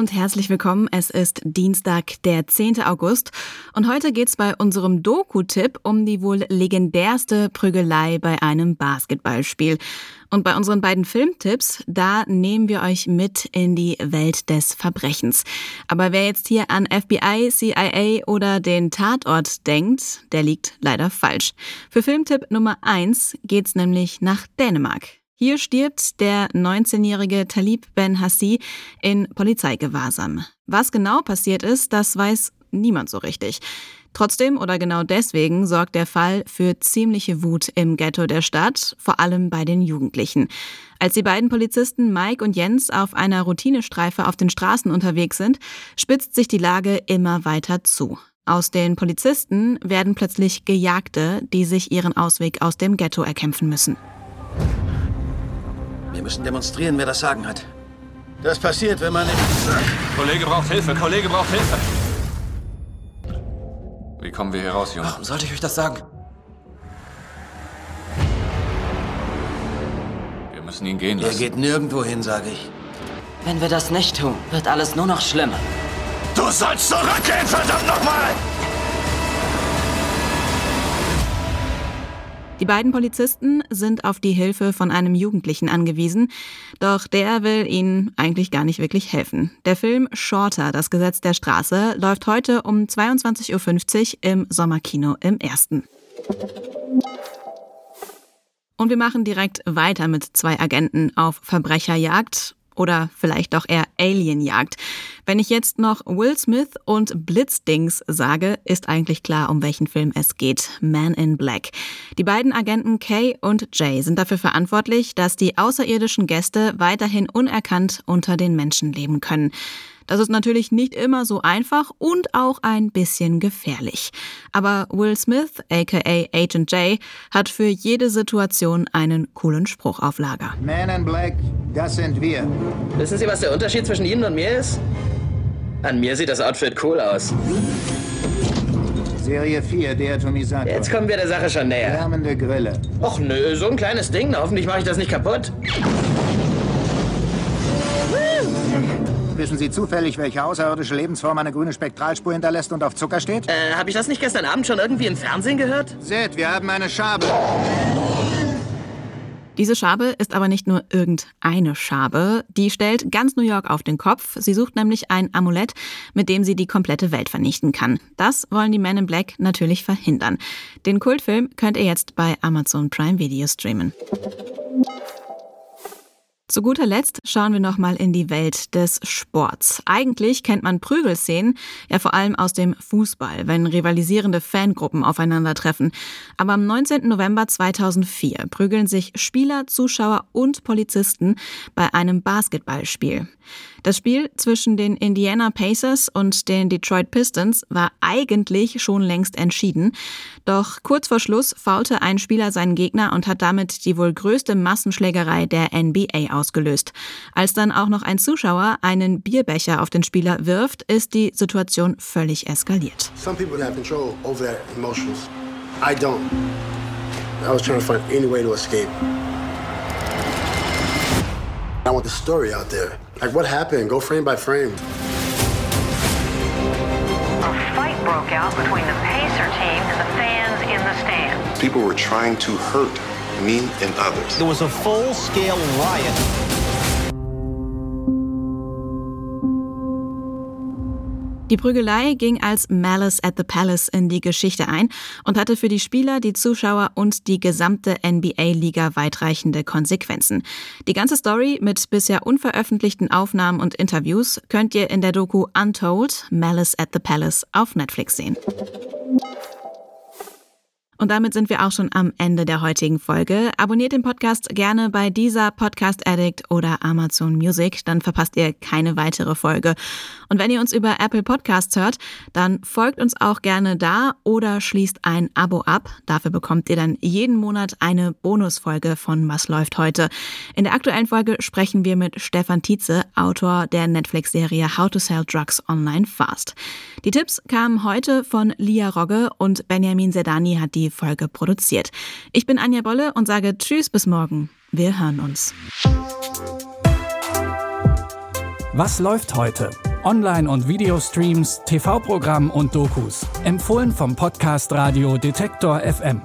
Und herzlich willkommen. Es ist Dienstag, der 10. August und heute geht's bei unserem Doku-Tipp um die wohl legendärste Prügelei bei einem Basketballspiel. Und bei unseren beiden Filmtipps, da nehmen wir euch mit in die Welt des Verbrechens. Aber wer jetzt hier an FBI, CIA oder den Tatort denkt, der liegt leider falsch. Für Filmtipp Nummer 1 geht's nämlich nach Dänemark. Hier stirbt der 19-jährige Talib Ben Hassi in Polizeigewahrsam. Was genau passiert ist, das weiß niemand so richtig. Trotzdem oder genau deswegen sorgt der Fall für ziemliche Wut im Ghetto der Stadt, vor allem bei den Jugendlichen. Als die beiden Polizisten Mike und Jens auf einer Routinestreife auf den Straßen unterwegs sind, spitzt sich die Lage immer weiter zu. Aus den Polizisten werden plötzlich Gejagte, die sich ihren Ausweg aus dem Ghetto erkämpfen müssen. Wir müssen demonstrieren, wer das Sagen hat. Das passiert, wenn man nicht... Kollege braucht Hilfe, Kollege braucht Hilfe. Wie kommen wir hier raus, Junge? Warum sollte ich euch das sagen? Wir müssen ihn gehen Er lassen. geht nirgendwo hin, sage ich. Wenn wir das nicht tun, wird alles nur noch schlimmer. Du sollst zurückgehen, verdammt nochmal! Die beiden Polizisten sind auf die Hilfe von einem Jugendlichen angewiesen, doch der will ihnen eigentlich gar nicht wirklich helfen. Der Film Shorter, das Gesetz der Straße, läuft heute um 22.50 Uhr im Sommerkino im Ersten. Und wir machen direkt weiter mit zwei Agenten auf Verbrecherjagd oder vielleicht auch eher Alienjagd. Wenn ich jetzt noch Will Smith und Blitzdings sage, ist eigentlich klar, um welchen Film es geht. Man in Black. Die beiden Agenten Kay und Jay sind dafür verantwortlich, dass die außerirdischen Gäste weiterhin unerkannt unter den Menschen leben können. Das ist natürlich nicht immer so einfach und auch ein bisschen gefährlich. Aber Will Smith, aka Agent J, hat für jede Situation einen coolen Spruch auf Lager. Man in Black, das sind wir. Wissen Sie, was der Unterschied zwischen Ihnen und mir ist? An mir sieht das Outfit cool aus. Serie 4, der Atomisator. Jetzt kommen wir der Sache schon näher. Wärmende Grille. Och nö, so ein kleines Ding. Hoffentlich mache ich das nicht kaputt. Wissen Sie zufällig, welche außerirdische Lebensform eine grüne Spektralspur hinterlässt und auf Zucker steht? Äh, habe ich das nicht gestern Abend schon irgendwie im Fernsehen gehört? Seht, wir haben eine Schabe. Diese Schabe ist aber nicht nur irgendeine Schabe. Die stellt ganz New York auf den Kopf. Sie sucht nämlich ein Amulett, mit dem sie die komplette Welt vernichten kann. Das wollen die Men in Black natürlich verhindern. Den Kultfilm könnt ihr jetzt bei Amazon Prime Video streamen. Zu guter Letzt schauen wir nochmal in die Welt des Sports. Eigentlich kennt man Prügelszenen ja vor allem aus dem Fußball, wenn rivalisierende Fangruppen aufeinandertreffen. Aber am 19. November 2004 prügeln sich Spieler, Zuschauer und Polizisten bei einem Basketballspiel. Das Spiel zwischen den Indiana Pacers und den Detroit Pistons war eigentlich schon längst entschieden. Doch kurz vor Schluss faulte ein Spieler seinen Gegner und hat damit die wohl größte Massenschlägerei der NBA ausgelöst. Als dann auch noch ein Zuschauer einen Bierbecher auf den Spieler wirft, ist die Situation völlig eskaliert. Some people have control over their emotions. I don't. I was trying to find any way to escape. I want the story out there. Like what happened? Go frame by frame. A fight broke out between the Pacer team and the fans in the stands. People were trying to hurt me and others. There was a full-scale riot. Die Prügelei ging als Malice at the Palace in die Geschichte ein und hatte für die Spieler, die Zuschauer und die gesamte NBA-Liga weitreichende Konsequenzen. Die ganze Story mit bisher unveröffentlichten Aufnahmen und Interviews könnt ihr in der Doku Untold Malice at the Palace auf Netflix sehen. Und damit sind wir auch schon am Ende der heutigen Folge. Abonniert den Podcast gerne bei dieser Podcast Addict oder Amazon Music, dann verpasst ihr keine weitere Folge. Und wenn ihr uns über Apple Podcasts hört, dann folgt uns auch gerne da oder schließt ein Abo ab. Dafür bekommt ihr dann jeden Monat eine Bonusfolge von Was läuft heute. In der aktuellen Folge sprechen wir mit Stefan Tietze, Autor der Netflix-Serie How to Sell Drugs Online Fast. Die Tipps kamen heute von Lia Rogge und Benjamin Sedani hat Folge produziert. Ich bin Anja Bolle und sage Tschüss bis morgen. Wir hören uns. Was läuft heute? Online- und Videostreams, TV-Programm und Dokus. Empfohlen vom Podcast Radio Detektor FM.